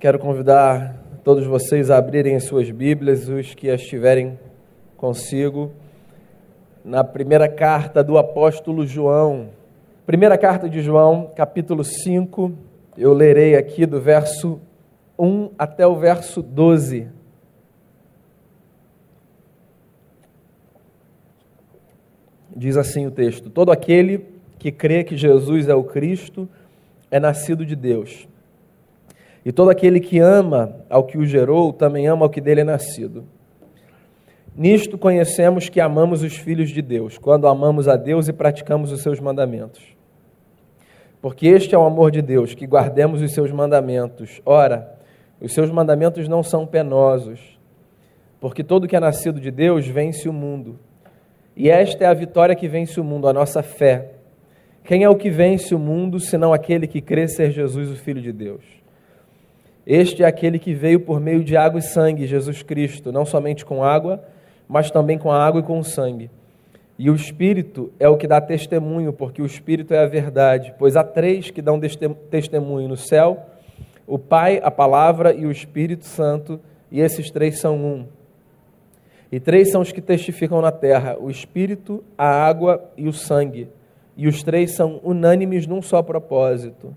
Quero convidar todos vocês a abrirem as suas Bíblias, os que as tiverem consigo, na primeira carta do apóstolo João. Primeira carta de João, capítulo 5, eu lerei aqui do verso 1 até o verso 12. Diz assim o texto: Todo aquele que crê que Jesus é o Cristo é nascido de Deus. E todo aquele que ama ao que o gerou, também ama ao que dele é nascido. Nisto conhecemos que amamos os filhos de Deus, quando amamos a Deus e praticamos os seus mandamentos. Porque este é o amor de Deus, que guardemos os seus mandamentos. Ora, os seus mandamentos não são penosos, porque todo que é nascido de Deus vence o mundo. E esta é a vitória que vence o mundo, a nossa fé. Quem é o que vence o mundo, senão aquele que crê ser Jesus, o Filho de Deus? Este é aquele que veio por meio de água e sangue, Jesus Cristo, não somente com água, mas também com a água e com o sangue. E o Espírito é o que dá testemunho, porque o Espírito é a verdade. Pois há três que dão testemunho no céu: o Pai, a Palavra e o Espírito Santo, e esses três são um. E três são os que testificam na terra: o Espírito, a água e o sangue. E os três são unânimes num só propósito.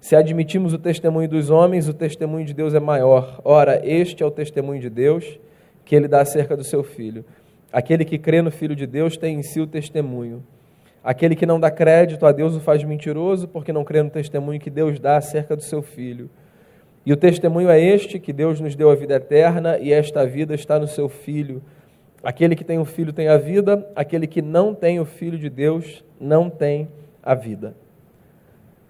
Se admitimos o testemunho dos homens, o testemunho de Deus é maior. Ora, este é o testemunho de Deus que ele dá acerca do seu filho. Aquele que crê no Filho de Deus tem em si o testemunho. Aquele que não dá crédito a Deus o faz mentiroso, porque não crê no testemunho que Deus dá acerca do seu filho. E o testemunho é este: que Deus nos deu a vida eterna e esta vida está no seu filho. Aquele que tem o filho tem a vida, aquele que não tem o filho de Deus não tem a vida.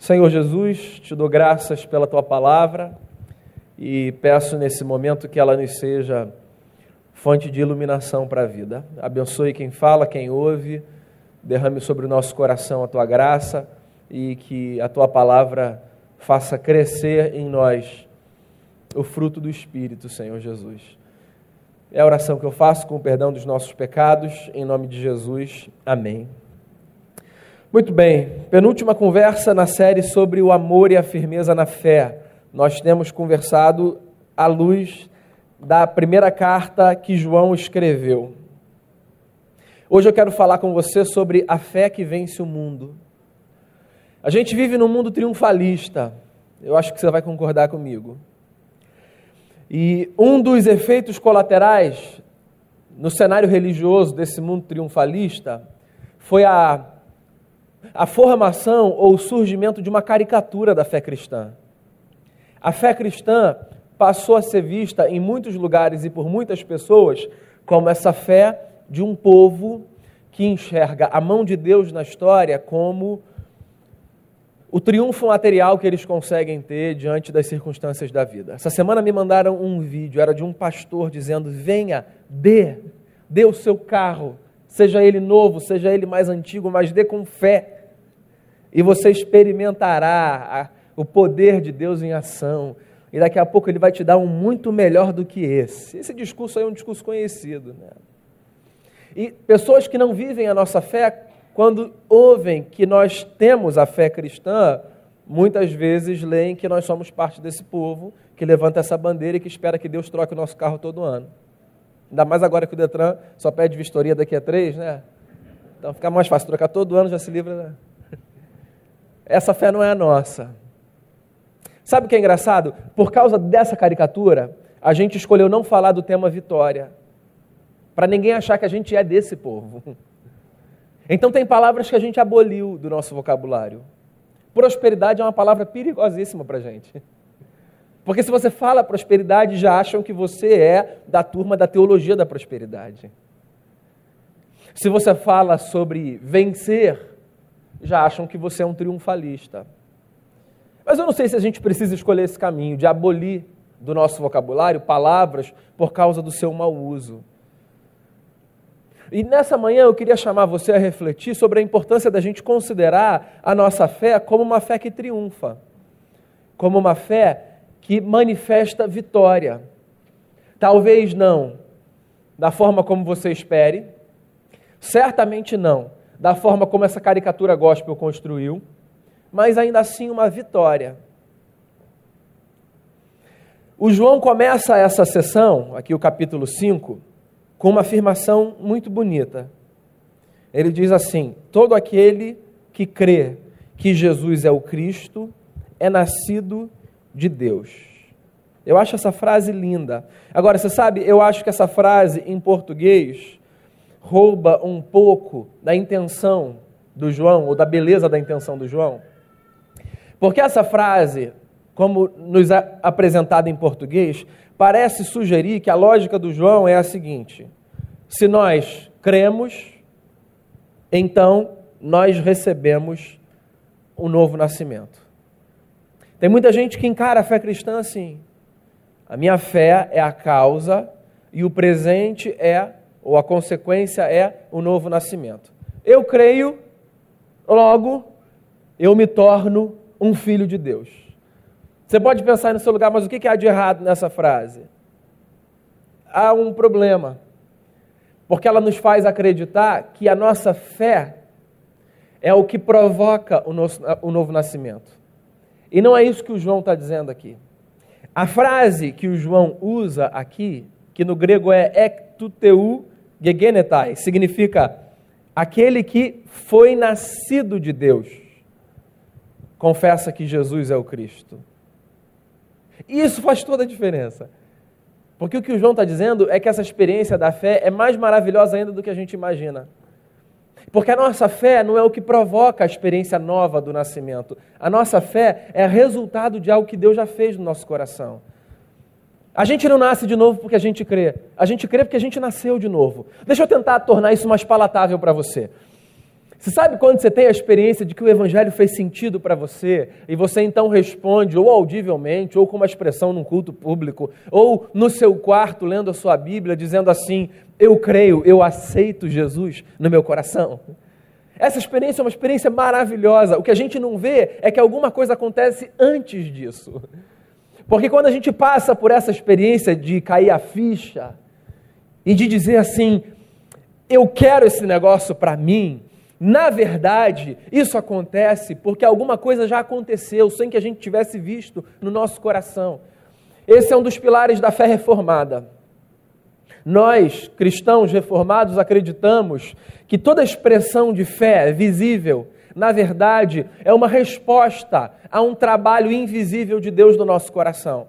Senhor Jesus, te dou graças pela tua palavra e peço nesse momento que ela nos seja fonte de iluminação para a vida. Abençoe quem fala, quem ouve, derrame sobre o nosso coração a tua graça e que a tua palavra faça crescer em nós o fruto do Espírito, Senhor Jesus. É a oração que eu faço com o perdão dos nossos pecados, em nome de Jesus. Amém. Muito bem, penúltima conversa na série sobre o amor e a firmeza na fé. Nós temos conversado à luz da primeira carta que João escreveu. Hoje eu quero falar com você sobre a fé que vence o mundo. A gente vive num mundo triunfalista, eu acho que você vai concordar comigo. E um dos efeitos colaterais no cenário religioso desse mundo triunfalista foi a a formação ou o surgimento de uma caricatura da fé cristã. A fé cristã passou a ser vista em muitos lugares e por muitas pessoas como essa fé de um povo que enxerga a mão de Deus na história como o triunfo material que eles conseguem ter diante das circunstâncias da vida. Essa semana me mandaram um vídeo, era de um pastor dizendo: venha, dê, dê o seu carro, seja ele novo, seja ele mais antigo, mas dê com fé e você experimentará o poder de Deus em ação. E daqui a pouco ele vai te dar um muito melhor do que esse. Esse discurso aí é um discurso conhecido. Né? E pessoas que não vivem a nossa fé, quando ouvem que nós temos a fé cristã, muitas vezes leem que nós somos parte desse povo que levanta essa bandeira e que espera que Deus troque o nosso carro todo ano. Ainda mais agora que o Detran só pede vistoria daqui a três, né? Então fica mais fácil trocar todo ano, já se livra. Né? Essa fé não é a nossa. Sabe o que é engraçado? Por causa dessa caricatura, a gente escolheu não falar do tema vitória, para ninguém achar que a gente é desse povo. Então, tem palavras que a gente aboliu do nosso vocabulário. Prosperidade é uma palavra perigosíssima para a gente. Porque se você fala prosperidade, já acham que você é da turma da teologia da prosperidade. Se você fala sobre vencer, já acham que você é um triunfalista. Mas eu não sei se a gente precisa escolher esse caminho de abolir do nosso vocabulário palavras por causa do seu mau uso. E nessa manhã eu queria chamar você a refletir sobre a importância da gente considerar a nossa fé como uma fé que triunfa, como uma fé que manifesta vitória. Talvez não da forma como você espere, certamente não da forma como essa caricatura gospel construiu, mas ainda assim uma vitória. O João começa essa sessão, aqui o capítulo 5, com uma afirmação muito bonita. Ele diz assim: Todo aquele que crê que Jesus é o Cristo é nascido de Deus. Eu acho essa frase linda. Agora, você sabe, eu acho que essa frase em português rouba um pouco da intenção do João, ou da beleza da intenção do João. Porque essa frase, como nos é apresentada em português, parece sugerir que a lógica do João é a seguinte: se nós cremos, então nós recebemos o um novo nascimento. Tem muita gente que encara a fé cristã assim. A minha fé é a causa e o presente é, ou a consequência é, o novo nascimento. Eu creio, logo eu me torno um filho de Deus. Você pode pensar no seu lugar, mas o que há de errado nessa frase? Há um problema, porque ela nos faz acreditar que a nossa fé é o que provoca o, o novo nascimento. E não é isso que o João está dizendo aqui. A frase que o João usa aqui, que no grego é ektuteu gegenetai, significa aquele que foi nascido de Deus confessa que Jesus é o Cristo. E isso faz toda a diferença. Porque o que o João está dizendo é que essa experiência da fé é mais maravilhosa ainda do que a gente imagina. Porque a nossa fé não é o que provoca a experiência nova do nascimento. A nossa fé é resultado de algo que Deus já fez no nosso coração. A gente não nasce de novo porque a gente crê. A gente crê porque a gente nasceu de novo. Deixa eu tentar tornar isso mais palatável para você. Você sabe quando você tem a experiência de que o Evangelho fez sentido para você e você então responde, ou audivelmente, ou com uma expressão num culto público, ou no seu quarto lendo a sua Bíblia, dizendo assim: Eu creio, eu aceito Jesus no meu coração? Essa experiência é uma experiência maravilhosa. O que a gente não vê é que alguma coisa acontece antes disso. Porque quando a gente passa por essa experiência de cair a ficha e de dizer assim: Eu quero esse negócio para mim na verdade, isso acontece porque alguma coisa já aconteceu sem que a gente tivesse visto no nosso coração. Esse é um dos pilares da fé reformada. Nós, cristãos reformados, acreditamos que toda expressão de fé visível, na verdade, é uma resposta a um trabalho invisível de Deus no nosso coração.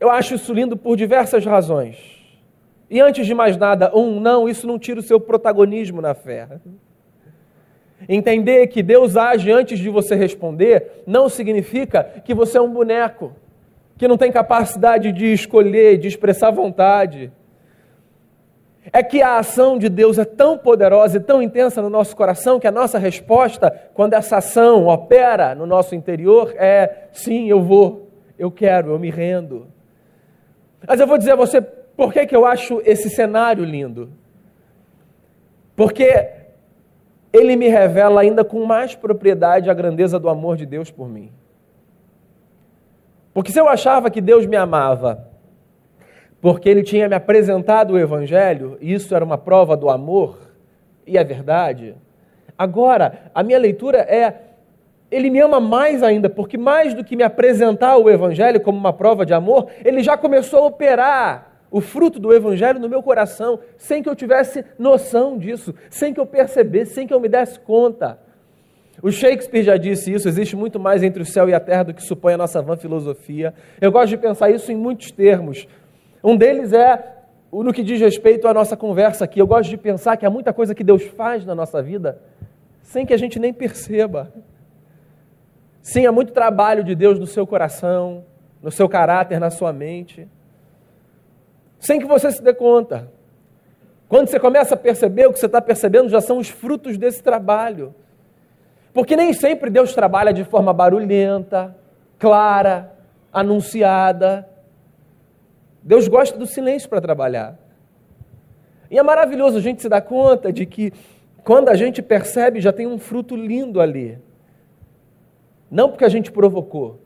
Eu acho isso lindo por diversas razões. E antes de mais nada, um, não, isso não tira o seu protagonismo na fé. Entender que Deus age antes de você responder não significa que você é um boneco, que não tem capacidade de escolher, de expressar vontade. É que a ação de Deus é tão poderosa e tão intensa no nosso coração que a nossa resposta, quando essa ação opera no nosso interior, é: sim, eu vou, eu quero, eu me rendo. Mas eu vou dizer a você, por que, que eu acho esse cenário lindo? Porque ele me revela ainda com mais propriedade a grandeza do amor de Deus por mim. Porque se eu achava que Deus me amava, porque ele tinha me apresentado o Evangelho, e isso era uma prova do amor, e é verdade, agora a minha leitura é: ele me ama mais ainda, porque mais do que me apresentar o Evangelho como uma prova de amor, ele já começou a operar o fruto do Evangelho no meu coração, sem que eu tivesse noção disso, sem que eu percebesse, sem que eu me desse conta. O Shakespeare já disse isso: existe muito mais entre o céu e a terra do que supõe a nossa vã filosofia. Eu gosto de pensar isso em muitos termos. Um deles é no que diz respeito à nossa conversa aqui. Eu gosto de pensar que há muita coisa que Deus faz na nossa vida sem que a gente nem perceba. Sim, há muito trabalho de Deus no seu coração, no seu caráter, na sua mente sem que você se dê conta. Quando você começa a perceber, o que você está percebendo já são os frutos desse trabalho. Porque nem sempre Deus trabalha de forma barulhenta, clara, anunciada. Deus gosta do silêncio para trabalhar. E é maravilhoso a gente se dar conta de que quando a gente percebe, já tem um fruto lindo ali. Não porque a gente provocou,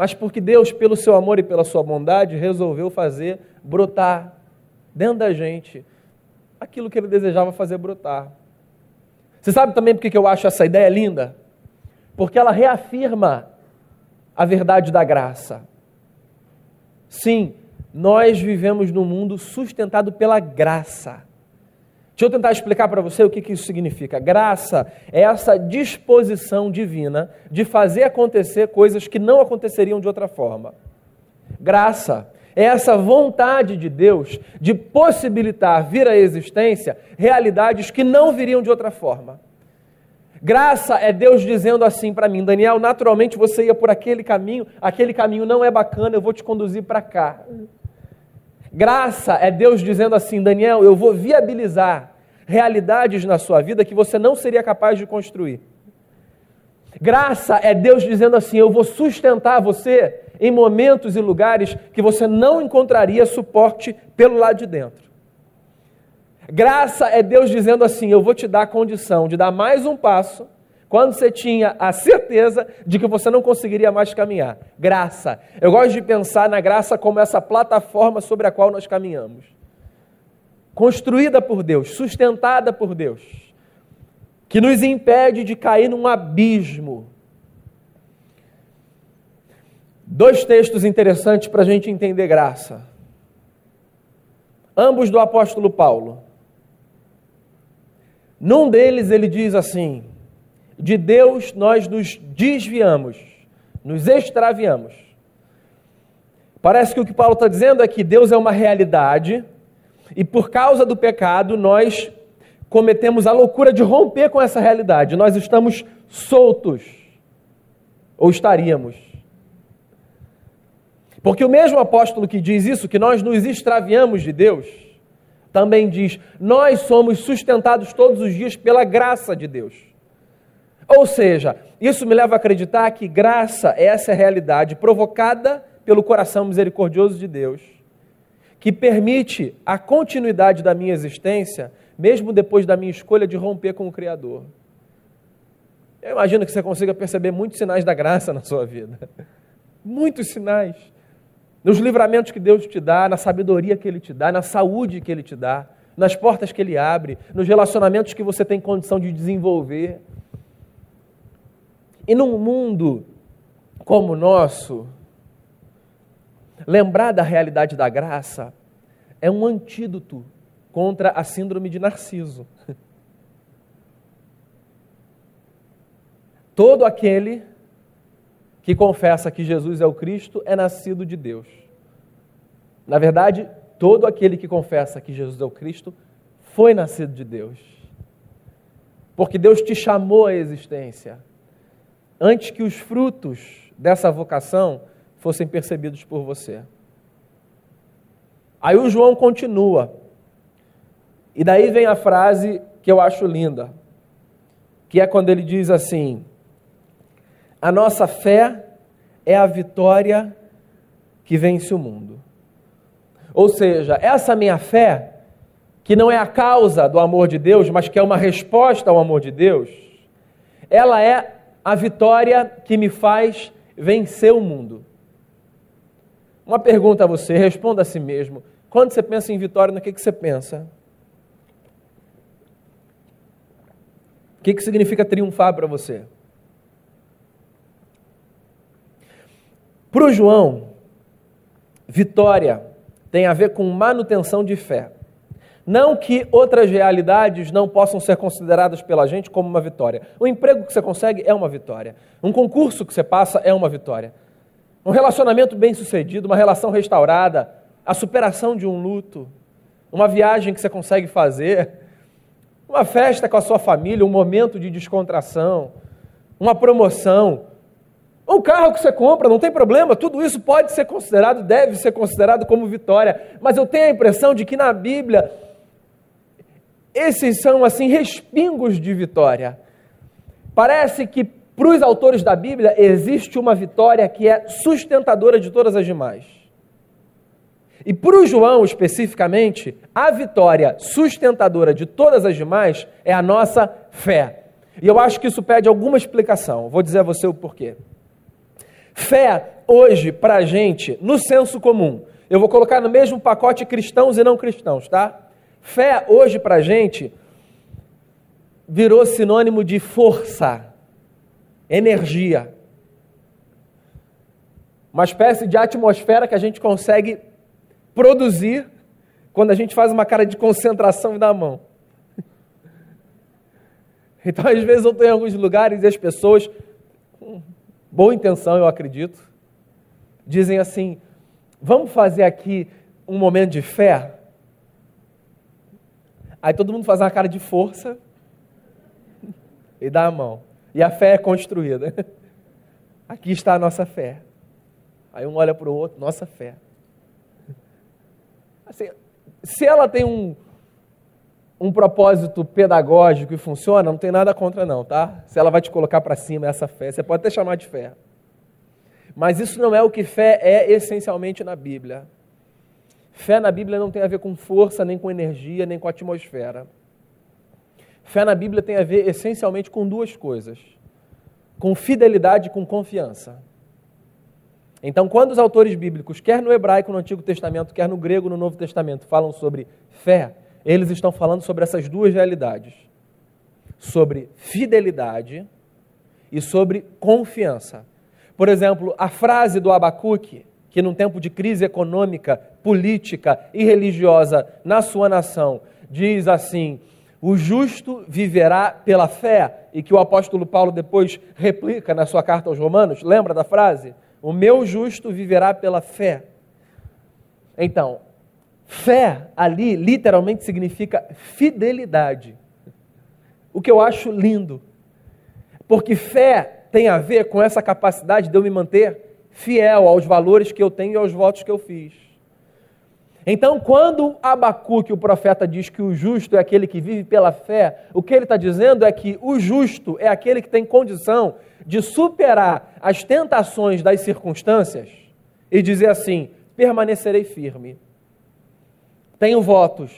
mas porque Deus, pelo seu amor e pela sua bondade, resolveu fazer brotar dentro da gente aquilo que ele desejava fazer brotar. Você sabe também por que eu acho essa ideia linda? Porque ela reafirma a verdade da graça. Sim, nós vivemos num mundo sustentado pela graça. Deixa eu tentar explicar para você o que, que isso significa. Graça é essa disposição divina de fazer acontecer coisas que não aconteceriam de outra forma. Graça é essa vontade de Deus de possibilitar vir à existência realidades que não viriam de outra forma. Graça é Deus dizendo assim para mim, Daniel, naturalmente você ia por aquele caminho, aquele caminho não é bacana, eu vou te conduzir para cá. Graça é Deus dizendo assim, Daniel, eu vou viabilizar realidades na sua vida que você não seria capaz de construir. Graça é Deus dizendo assim: Eu vou sustentar você em momentos e lugares que você não encontraria suporte pelo lado de dentro. Graça é Deus dizendo assim: Eu vou te dar a condição de dar mais um passo quando você tinha a certeza de que você não conseguiria mais caminhar. Graça. Eu gosto de pensar na graça como essa plataforma sobre a qual nós caminhamos construída por Deus, sustentada por Deus, que nos impede de cair num abismo. Dois textos interessantes para a gente entender graça. Ambos do apóstolo Paulo. Num deles ele diz assim: De Deus nós nos desviamos, nos extraviamos. Parece que o que Paulo está dizendo é que Deus é uma realidade e por causa do pecado, nós cometemos a loucura de romper com essa realidade. Nós estamos soltos. Ou estaríamos. Porque o mesmo apóstolo que diz isso, que nós nos extraviamos de Deus, também diz: nós somos sustentados todos os dias pela graça de Deus. Ou seja, isso me leva a acreditar que graça é essa realidade provocada pelo coração misericordioso de Deus que permite a continuidade da minha existência, mesmo depois da minha escolha de romper com o Criador. Eu imagino que você consiga perceber muitos sinais da graça na sua vida. Muitos sinais. Nos livramentos que Deus te dá, na sabedoria que Ele te dá, na saúde que Ele te dá, nas portas que Ele abre, nos relacionamentos que você tem condição de desenvolver. E num mundo como o nosso, Lembrar da realidade da graça é um antídoto contra a síndrome de Narciso. Todo aquele que confessa que Jesus é o Cristo é nascido de Deus. Na verdade, todo aquele que confessa que Jesus é o Cristo foi nascido de Deus. Porque Deus te chamou à existência antes que os frutos dessa vocação fossem percebidos por você. Aí o João continua. E daí vem a frase que eu acho linda, que é quando ele diz assim: A nossa fé é a vitória que vence o mundo. Ou seja, essa minha fé, que não é a causa do amor de Deus, mas que é uma resposta ao amor de Deus, ela é a vitória que me faz vencer o mundo. Uma pergunta a você, responda a si mesmo. Quando você pensa em vitória, no que, que você pensa? O que, que significa triunfar para você? Para o João, vitória tem a ver com manutenção de fé. Não que outras realidades não possam ser consideradas pela gente como uma vitória. O emprego que você consegue é uma vitória. Um concurso que você passa é uma vitória. Um relacionamento bem sucedido, uma relação restaurada, a superação de um luto, uma viagem que você consegue fazer, uma festa com a sua família, um momento de descontração, uma promoção, um carro que você compra, não tem problema, tudo isso pode ser considerado, deve ser considerado como vitória, mas eu tenho a impressão de que na Bíblia esses são assim respingos de vitória. Parece que para os autores da Bíblia, existe uma vitória que é sustentadora de todas as demais. E para o João, especificamente, a vitória sustentadora de todas as demais é a nossa fé. E eu acho que isso pede alguma explicação. Vou dizer a você o porquê. Fé, hoje, para a gente, no senso comum, eu vou colocar no mesmo pacote cristãos e não cristãos, tá? Fé, hoje, para a gente, virou sinônimo de força energia. Uma espécie de atmosfera que a gente consegue produzir quando a gente faz uma cara de concentração e dá a mão. Então, às vezes, eu estou em alguns lugares e as pessoas, com boa intenção, eu acredito, dizem assim: vamos fazer aqui um momento de fé? Aí todo mundo faz uma cara de força e dá a mão. E a fé é construída. Aqui está a nossa fé. Aí um olha para o outro, nossa fé. Assim, se ela tem um, um propósito pedagógico e funciona, não tem nada contra não, tá? Se ela vai te colocar para cima essa fé, você pode até chamar de fé. Mas isso não é o que fé é essencialmente na Bíblia. Fé na Bíblia não tem a ver com força, nem com energia, nem com atmosfera. Fé na Bíblia tem a ver essencialmente com duas coisas: com fidelidade e com confiança. Então, quando os autores bíblicos, quer no hebraico no Antigo Testamento, quer no grego no Novo Testamento, falam sobre fé, eles estão falando sobre essas duas realidades: sobre fidelidade e sobre confiança. Por exemplo, a frase do Abacuque, que num tempo de crise econômica, política e religiosa na sua nação, diz assim: o justo viverá pela fé, e que o apóstolo Paulo depois replica na sua carta aos Romanos, lembra da frase? O meu justo viverá pela fé. Então, fé ali literalmente significa fidelidade. O que eu acho lindo. Porque fé tem a ver com essa capacidade de eu me manter fiel aos valores que eu tenho e aos votos que eu fiz. Então, quando Abacuque, o profeta, diz que o justo é aquele que vive pela fé, o que ele está dizendo é que o justo é aquele que tem condição de superar as tentações das circunstâncias e dizer assim: permanecerei firme, tenho votos,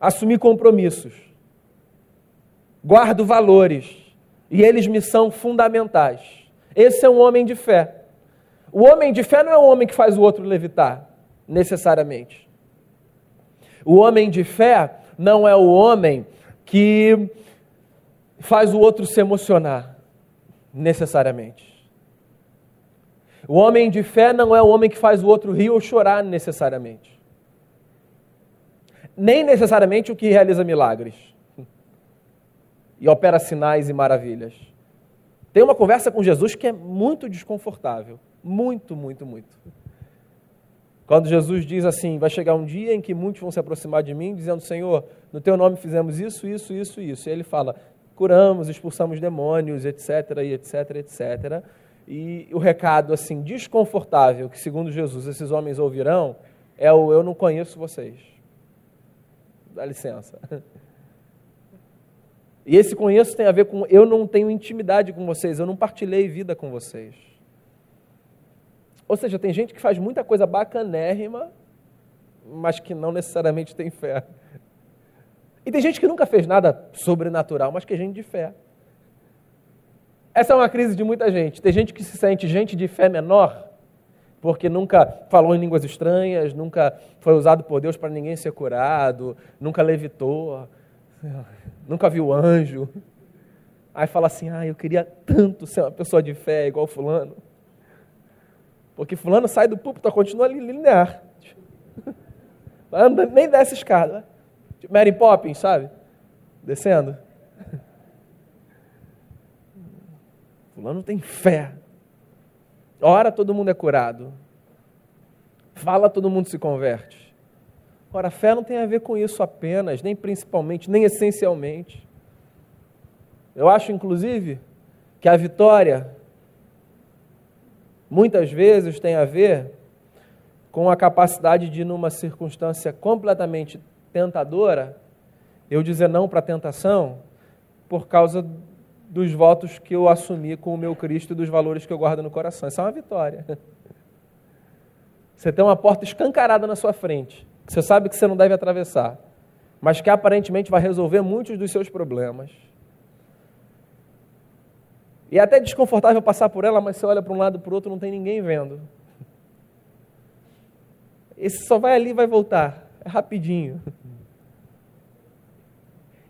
assumi compromissos, guardo valores e eles me são fundamentais. Esse é um homem de fé. O homem de fé não é um homem que faz o outro levitar, necessariamente. O homem de fé não é o homem que faz o outro se emocionar, necessariamente. O homem de fé não é o homem que faz o outro rir ou chorar, necessariamente. Nem necessariamente o que realiza milagres e opera sinais e maravilhas. Tem uma conversa com Jesus que é muito desconfortável. Muito, muito, muito. Quando Jesus diz assim: Vai chegar um dia em que muitos vão se aproximar de mim, dizendo: Senhor, no teu nome fizemos isso, isso, isso, isso. E ele fala: curamos, expulsamos demônios, etc, etc, etc. E o recado assim desconfortável que segundo Jesus esses homens ouvirão é o eu não conheço vocês. Dá licença. E esse conheço tem a ver com eu não tenho intimidade com vocês, eu não partilhei vida com vocês. Ou seja, tem gente que faz muita coisa bacanérrima, mas que não necessariamente tem fé. E tem gente que nunca fez nada sobrenatural, mas que é gente de fé. Essa é uma crise de muita gente. Tem gente que se sente gente de fé menor, porque nunca falou em línguas estranhas, nunca foi usado por Deus para ninguém ser curado, nunca levitou, nunca viu anjo. Aí fala assim: ah, eu queria tanto ser uma pessoa de fé igual Fulano. Porque Fulano sai do púlpito, continua linear. Nem desce escada. Tipo Mary Poppins, sabe? Descendo. Fulano tem fé. Ora, todo mundo é curado. Fala, todo mundo se converte. Ora, fé não tem a ver com isso apenas, nem principalmente, nem essencialmente. Eu acho, inclusive, que a vitória muitas vezes tem a ver com a capacidade de, numa circunstância completamente tentadora, eu dizer não para a tentação por causa dos votos que eu assumi com o meu Cristo e dos valores que eu guardo no coração. Isso é uma vitória. Você tem uma porta escancarada na sua frente, que você sabe que você não deve atravessar, mas que aparentemente vai resolver muitos dos seus problemas. E é até desconfortável passar por ela, mas você olha para um lado para o outro, não tem ninguém vendo. Esse só vai ali e vai voltar. É rapidinho.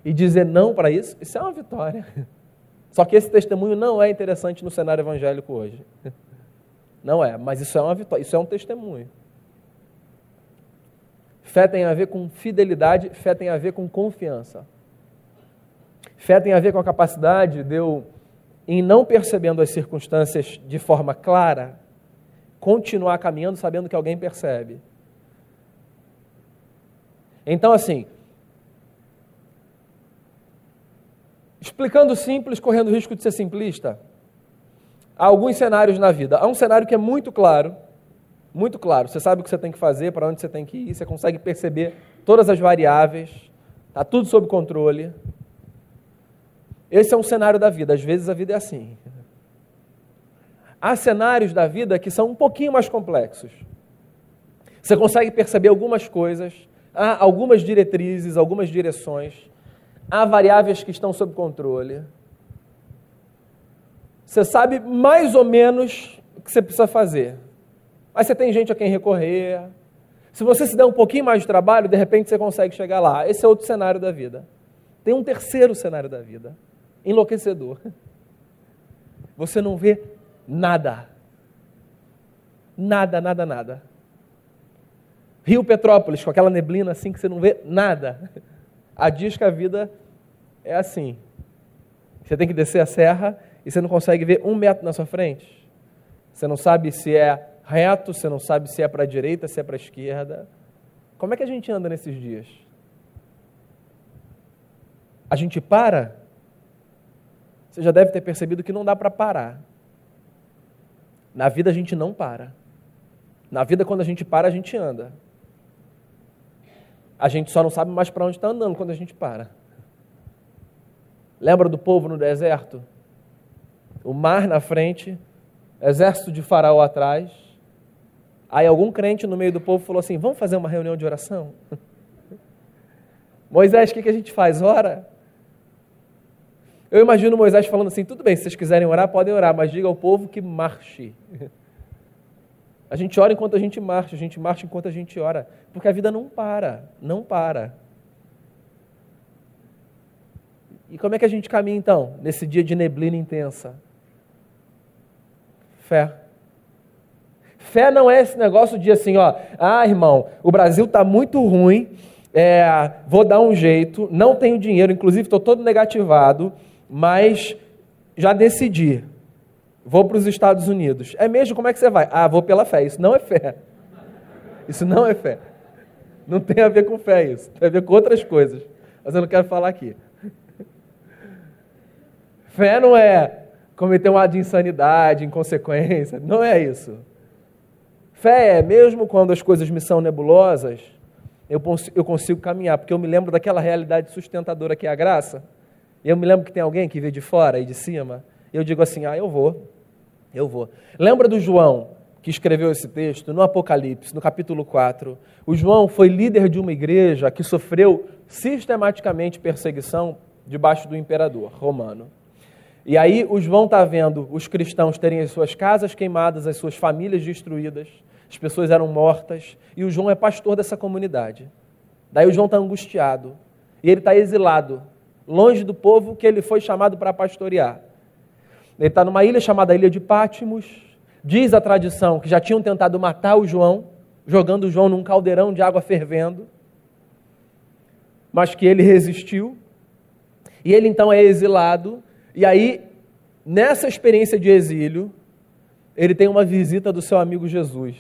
E dizer não para isso, isso é uma vitória. Só que esse testemunho não é interessante no cenário evangélico hoje. Não é, mas isso é uma vitória, isso é um testemunho. Fé tem a ver com fidelidade, fé tem a ver com confiança. Fé tem a ver com a capacidade de eu, em não percebendo as circunstâncias de forma clara, continuar caminhando sabendo que alguém percebe. Então, assim, explicando simples, correndo o risco de ser simplista, há alguns cenários na vida. Há um cenário que é muito claro, muito claro. Você sabe o que você tem que fazer, para onde você tem que ir, você consegue perceber todas as variáveis, está tudo sob controle. Esse é um cenário da vida. Às vezes a vida é assim. Há cenários da vida que são um pouquinho mais complexos. Você consegue perceber algumas coisas, há algumas diretrizes, algumas direções, há variáveis que estão sob controle. Você sabe mais ou menos o que você precisa fazer. Mas você tem gente a quem recorrer. Se você se der um pouquinho mais de trabalho, de repente você consegue chegar lá. Esse é outro cenário da vida. Tem um terceiro cenário da vida, enlouquecedor. Você não vê nada. Nada, nada, nada. Rio Petrópolis, com aquela neblina assim que você não vê nada. Há dias que a vida é assim. Você tem que descer a serra e você não consegue ver um metro na sua frente. Você não sabe se é reto, você não sabe se é para a direita, se é para a esquerda. Como é que a gente anda nesses dias? A gente para? Você já deve ter percebido que não dá para parar. Na vida a gente não para. Na vida, quando a gente para, a gente anda. A gente só não sabe mais para onde está andando quando a gente para. Lembra do povo no deserto? O mar na frente, exército de faraó atrás. Aí algum crente no meio do povo falou assim: Vamos fazer uma reunião de oração? Moisés, o que, que a gente faz? Ora. Eu imagino Moisés falando assim: tudo bem, se vocês quiserem orar, podem orar, mas diga ao povo que marche. A gente ora enquanto a gente marcha, a gente marcha enquanto a gente ora, porque a vida não para, não para. E como é que a gente caminha então, nesse dia de neblina intensa? Fé. Fé não é esse negócio de assim, ó, ah, irmão, o Brasil está muito ruim, é, vou dar um jeito, não tenho dinheiro, inclusive estou todo negativado, mas já decidi, vou para os Estados Unidos. É mesmo? Como é que você vai? Ah, vou pela fé. Isso não é fé. Isso não é fé. Não tem a ver com fé isso. Tem a ver com outras coisas. Mas eu não quero falar aqui. Fé não é cometer um ato de insanidade, inconsequência. Não é isso. Fé é, mesmo quando as coisas me são nebulosas, eu, eu consigo caminhar, porque eu me lembro daquela realidade sustentadora que é a graça. Eu me lembro que tem alguém que vê de fora e de cima. E eu digo assim: ah, eu vou. Eu vou. Lembra do João, que escreveu esse texto no Apocalipse, no capítulo 4? O João foi líder de uma igreja que sofreu sistematicamente perseguição debaixo do imperador romano. E aí o João está vendo os cristãos terem as suas casas queimadas, as suas famílias destruídas, as pessoas eram mortas, e o João é pastor dessa comunidade. Daí o João está angustiado, e ele está exilado longe do povo que ele foi chamado para pastorear. Ele está numa ilha chamada Ilha de Pátimos. Diz a tradição que já tinham tentado matar o João, jogando o João num caldeirão de água fervendo, mas que ele resistiu. E ele então é exilado. E aí, nessa experiência de exílio, ele tem uma visita do seu amigo Jesus.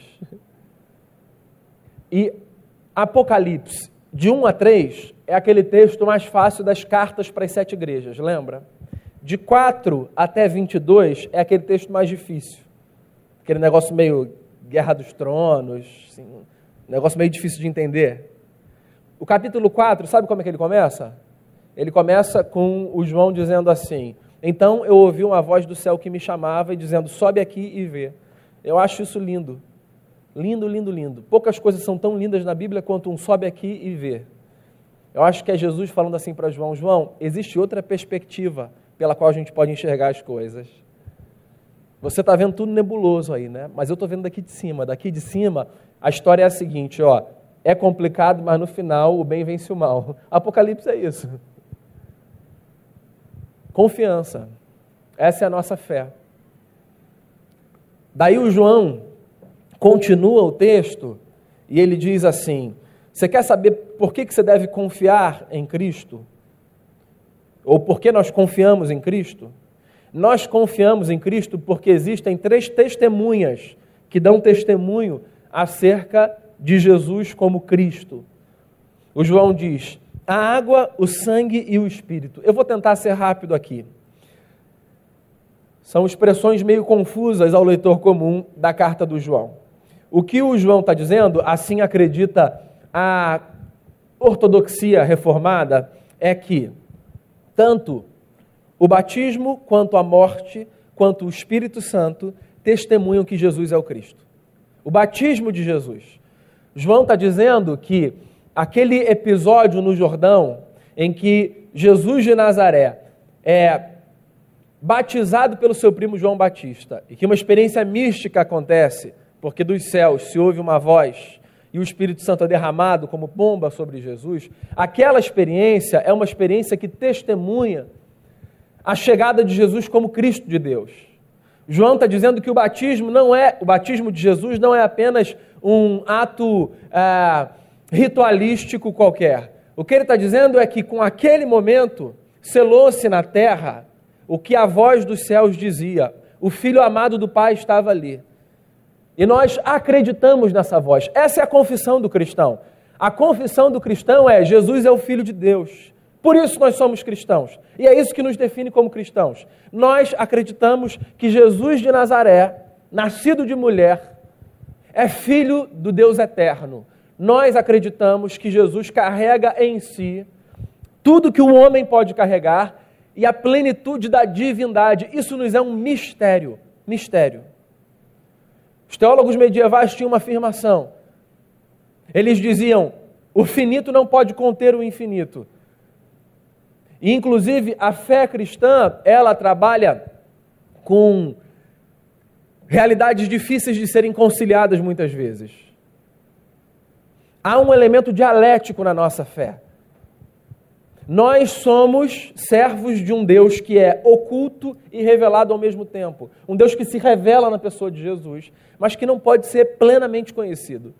E Apocalipse de 1 a 3 é aquele texto mais fácil das cartas para as sete igrejas, lembra? De 4 até 22 é aquele texto mais difícil. Aquele negócio meio Guerra dos Tronos, assim, um negócio meio difícil de entender. O capítulo 4, sabe como é que ele começa? Ele começa com o João dizendo assim: Então eu ouvi uma voz do céu que me chamava e dizendo: Sobe aqui e vê. Eu acho isso lindo. Lindo, lindo, lindo. Poucas coisas são tão lindas na Bíblia quanto um sobe aqui e vê. Eu acho que é Jesus falando assim para João: João, existe outra perspectiva pela qual a gente pode enxergar as coisas. Você está vendo tudo nebuloso aí, né? Mas eu estou vendo daqui de cima. Daqui de cima, a história é a seguinte: ó, é complicado, mas no final o bem vence o mal. Apocalipse é isso. Confiança. Essa é a nossa fé. Daí o João continua o texto e ele diz assim: Você quer saber por que, você deve confiar em Cristo? Ou por que nós confiamos em Cristo? Nós confiamos em Cristo porque existem três testemunhas que dão testemunho acerca de Jesus como Cristo. O João diz: a água, o sangue e o espírito. Eu vou tentar ser rápido aqui. São expressões meio confusas ao leitor comum da carta do João. O que o João está dizendo, assim acredita a ortodoxia reformada, é que tanto o batismo, quanto a morte, quanto o Espírito Santo testemunham que Jesus é o Cristo. O batismo de Jesus. João está dizendo que aquele episódio no Jordão em que Jesus de Nazaré é batizado pelo seu primo João Batista e que uma experiência mística acontece, porque dos céus se ouve uma voz e o Espírito Santo é derramado como pomba sobre Jesus, aquela experiência é uma experiência que testemunha a chegada de Jesus como Cristo de Deus. João está dizendo que o batismo não é, o batismo de Jesus não é apenas um ato é, ritualístico qualquer. O que ele está dizendo é que com aquele momento selou-se na terra o que a voz dos céus dizia. O filho amado do Pai estava ali. E nós acreditamos nessa voz. Essa é a confissão do cristão. A confissão do cristão é: Jesus é o Filho de Deus. Por isso nós somos cristãos. E é isso que nos define como cristãos. Nós acreditamos que Jesus de Nazaré, nascido de mulher, é filho do Deus eterno. Nós acreditamos que Jesus carrega em si tudo que o homem pode carregar e a plenitude da divindade. Isso nos é um mistério. Mistério. Os teólogos medievais tinham uma afirmação. Eles diziam: o finito não pode conter o infinito. E, inclusive, a fé cristã, ela trabalha com realidades difíceis de serem conciliadas muitas vezes. Há um elemento dialético na nossa fé. Nós somos servos de um Deus que é oculto e revelado ao mesmo tempo. Um Deus que se revela na pessoa de Jesus, mas que não pode ser plenamente conhecido.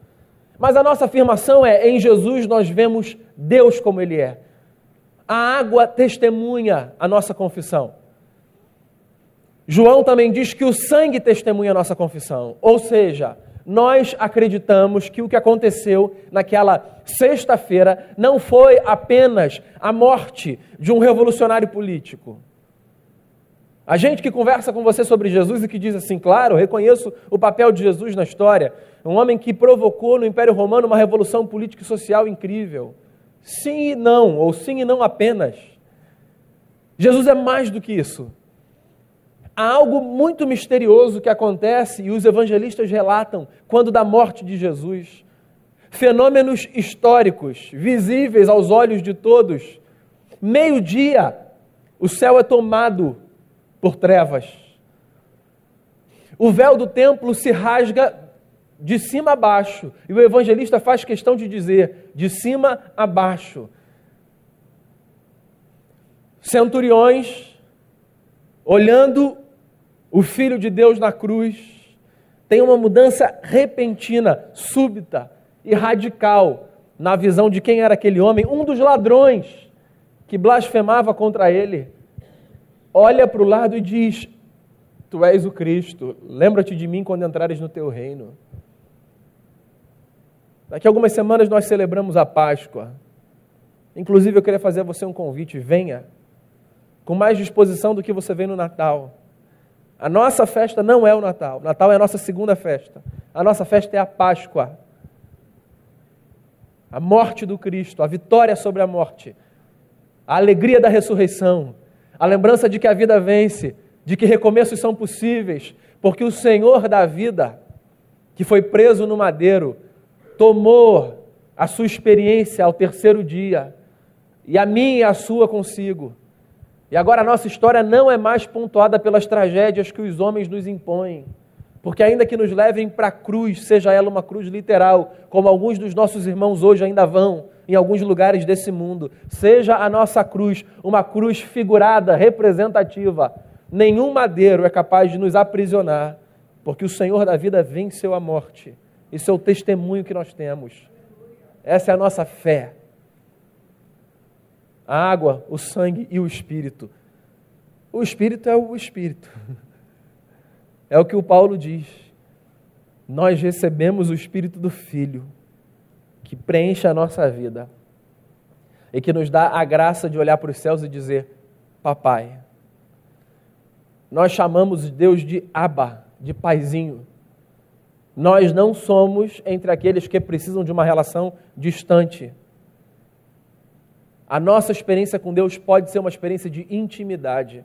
Mas a nossa afirmação é: em Jesus nós vemos Deus como Ele é. A água testemunha a nossa confissão. João também diz que o sangue testemunha a nossa confissão. Ou seja, nós acreditamos que o que aconteceu naquela sexta-feira não foi apenas a morte de um revolucionário político. A gente que conversa com você sobre Jesus e que diz assim, claro, reconheço o papel de Jesus na história, um homem que provocou no Império Romano uma revolução política e social incrível. Sim e não, ou sim e não apenas. Jesus é mais do que isso. Há algo muito misterioso que acontece e os evangelistas relatam quando da morte de Jesus. Fenômenos históricos, visíveis aos olhos de todos. Meio-dia, o céu é tomado por trevas. O véu do templo se rasga de cima a baixo. E o evangelista faz questão de dizer: de cima a baixo. Centuriões, olhando o Filho de Deus na cruz, tem uma mudança repentina, súbita e radical na visão de quem era aquele homem, um dos ladrões que blasfemava contra ele. Olha para o lado e diz: Tu és o Cristo, lembra-te de mim quando entrares no teu reino. Daqui a algumas semanas nós celebramos a Páscoa. Inclusive, eu queria fazer a você um convite: venha com mais disposição do que você vem no Natal. A nossa festa não é o Natal. Natal é a nossa segunda festa. A nossa festa é a Páscoa. A morte do Cristo, a vitória sobre a morte, a alegria da ressurreição, a lembrança de que a vida vence, de que recomeços são possíveis, porque o Senhor da vida, que foi preso no madeiro, tomou a sua experiência ao terceiro dia, e a minha e a sua consigo. E agora a nossa história não é mais pontuada pelas tragédias que os homens nos impõem. Porque, ainda que nos levem para a cruz, seja ela uma cruz literal, como alguns dos nossos irmãos hoje ainda vão em alguns lugares desse mundo, seja a nossa cruz uma cruz figurada, representativa, nenhum madeiro é capaz de nos aprisionar porque o Senhor da vida venceu a morte. Isso é o testemunho que nós temos. Essa é a nossa fé. A água, o sangue e o espírito. O espírito é o espírito. É o que o Paulo diz. Nós recebemos o espírito do filho que preenche a nossa vida e que nos dá a graça de olhar para os céus e dizer: Papai. Nós chamamos Deus de Abba, de paizinho. Nós não somos entre aqueles que precisam de uma relação distante. A nossa experiência com Deus pode ser uma experiência de intimidade.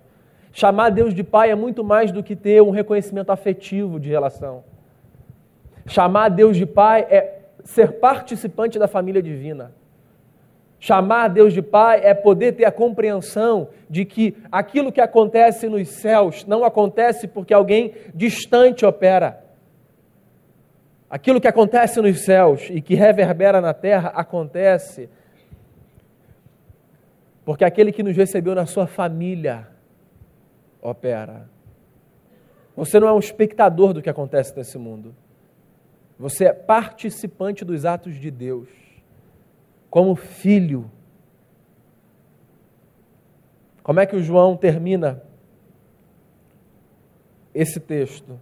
Chamar Deus de Pai é muito mais do que ter um reconhecimento afetivo de relação. Chamar Deus de Pai é ser participante da família divina. Chamar Deus de Pai é poder ter a compreensão de que aquilo que acontece nos céus não acontece porque alguém distante opera. Aquilo que acontece nos céus e que reverbera na terra acontece porque aquele que nos recebeu na sua família opera. Você não é um espectador do que acontece nesse mundo. Você é participante dos atos de Deus, como filho. Como é que o João termina esse texto?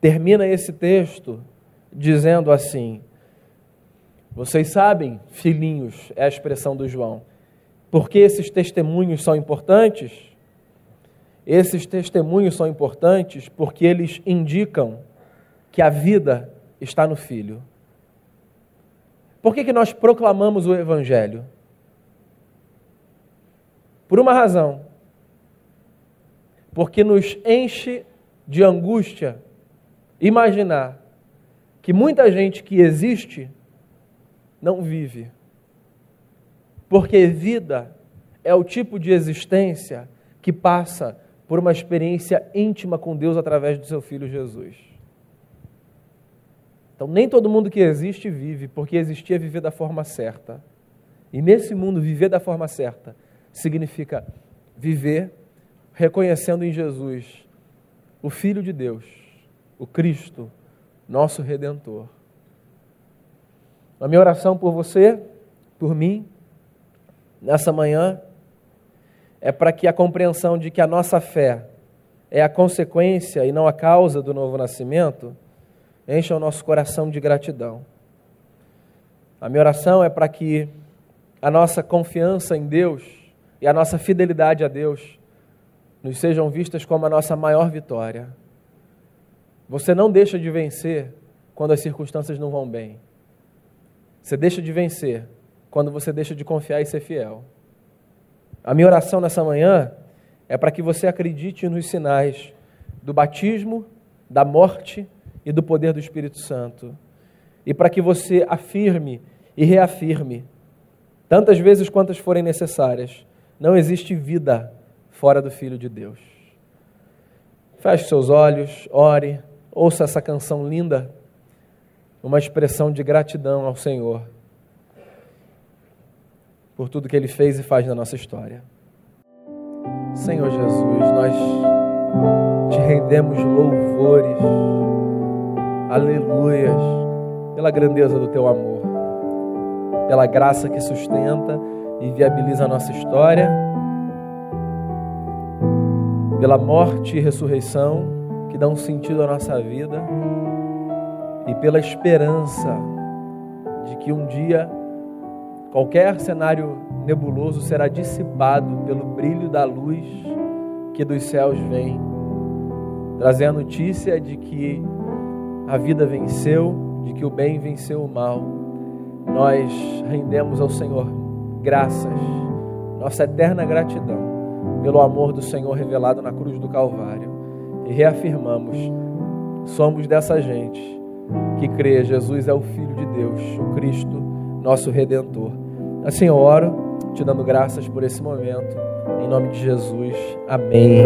Termina esse texto dizendo assim: Vocês sabem, filhinhos, é a expressão do João, porque esses testemunhos são importantes? Esses testemunhos são importantes porque eles indicam que a vida está no Filho. Por que, que nós proclamamos o Evangelho? Por uma razão. Porque nos enche de angústia imaginar que muita gente que existe não vive. Porque vida é o tipo de existência que passa por uma experiência íntima com Deus através do seu Filho Jesus. Então, nem todo mundo que existe vive, porque existir é viver da forma certa. E nesse mundo, viver da forma certa significa viver reconhecendo em Jesus o Filho de Deus, o Cristo, nosso Redentor. A minha oração por você, por mim, nessa manhã, é para que a compreensão de que a nossa fé é a consequência e não a causa do novo nascimento encha o nosso coração de gratidão. A minha oração é para que a nossa confiança em Deus e a nossa fidelidade a Deus nos sejam vistas como a nossa maior vitória. Você não deixa de vencer quando as circunstâncias não vão bem. Você deixa de vencer quando você deixa de confiar e ser fiel. A minha oração nessa manhã é para que você acredite nos sinais do batismo, da morte e do poder do Espírito Santo. E para que você afirme e reafirme, tantas vezes quantas forem necessárias, não existe vida fora do Filho de Deus. Feche seus olhos, ore, ouça essa canção linda, uma expressão de gratidão ao Senhor por tudo que Ele fez e faz na nossa história. Senhor Jesus, nós te rendemos louvores aleluias, pela grandeza do teu amor, pela graça que sustenta e viabiliza a nossa história, pela morte e ressurreição que dão sentido à nossa vida e pela esperança de que um dia qualquer cenário nebuloso será dissipado pelo brilho da luz que dos céus vem, trazer a notícia de que a vida venceu, de que o bem venceu o mal. Nós rendemos ao Senhor graças, nossa eterna gratidão pelo amor do Senhor revelado na cruz do Calvário. E reafirmamos: somos dessa gente que crê, Jesus é o Filho de Deus, o Cristo, nosso Redentor. Assim eu oro, te dando graças por esse momento. Em nome de Jesus. Amém.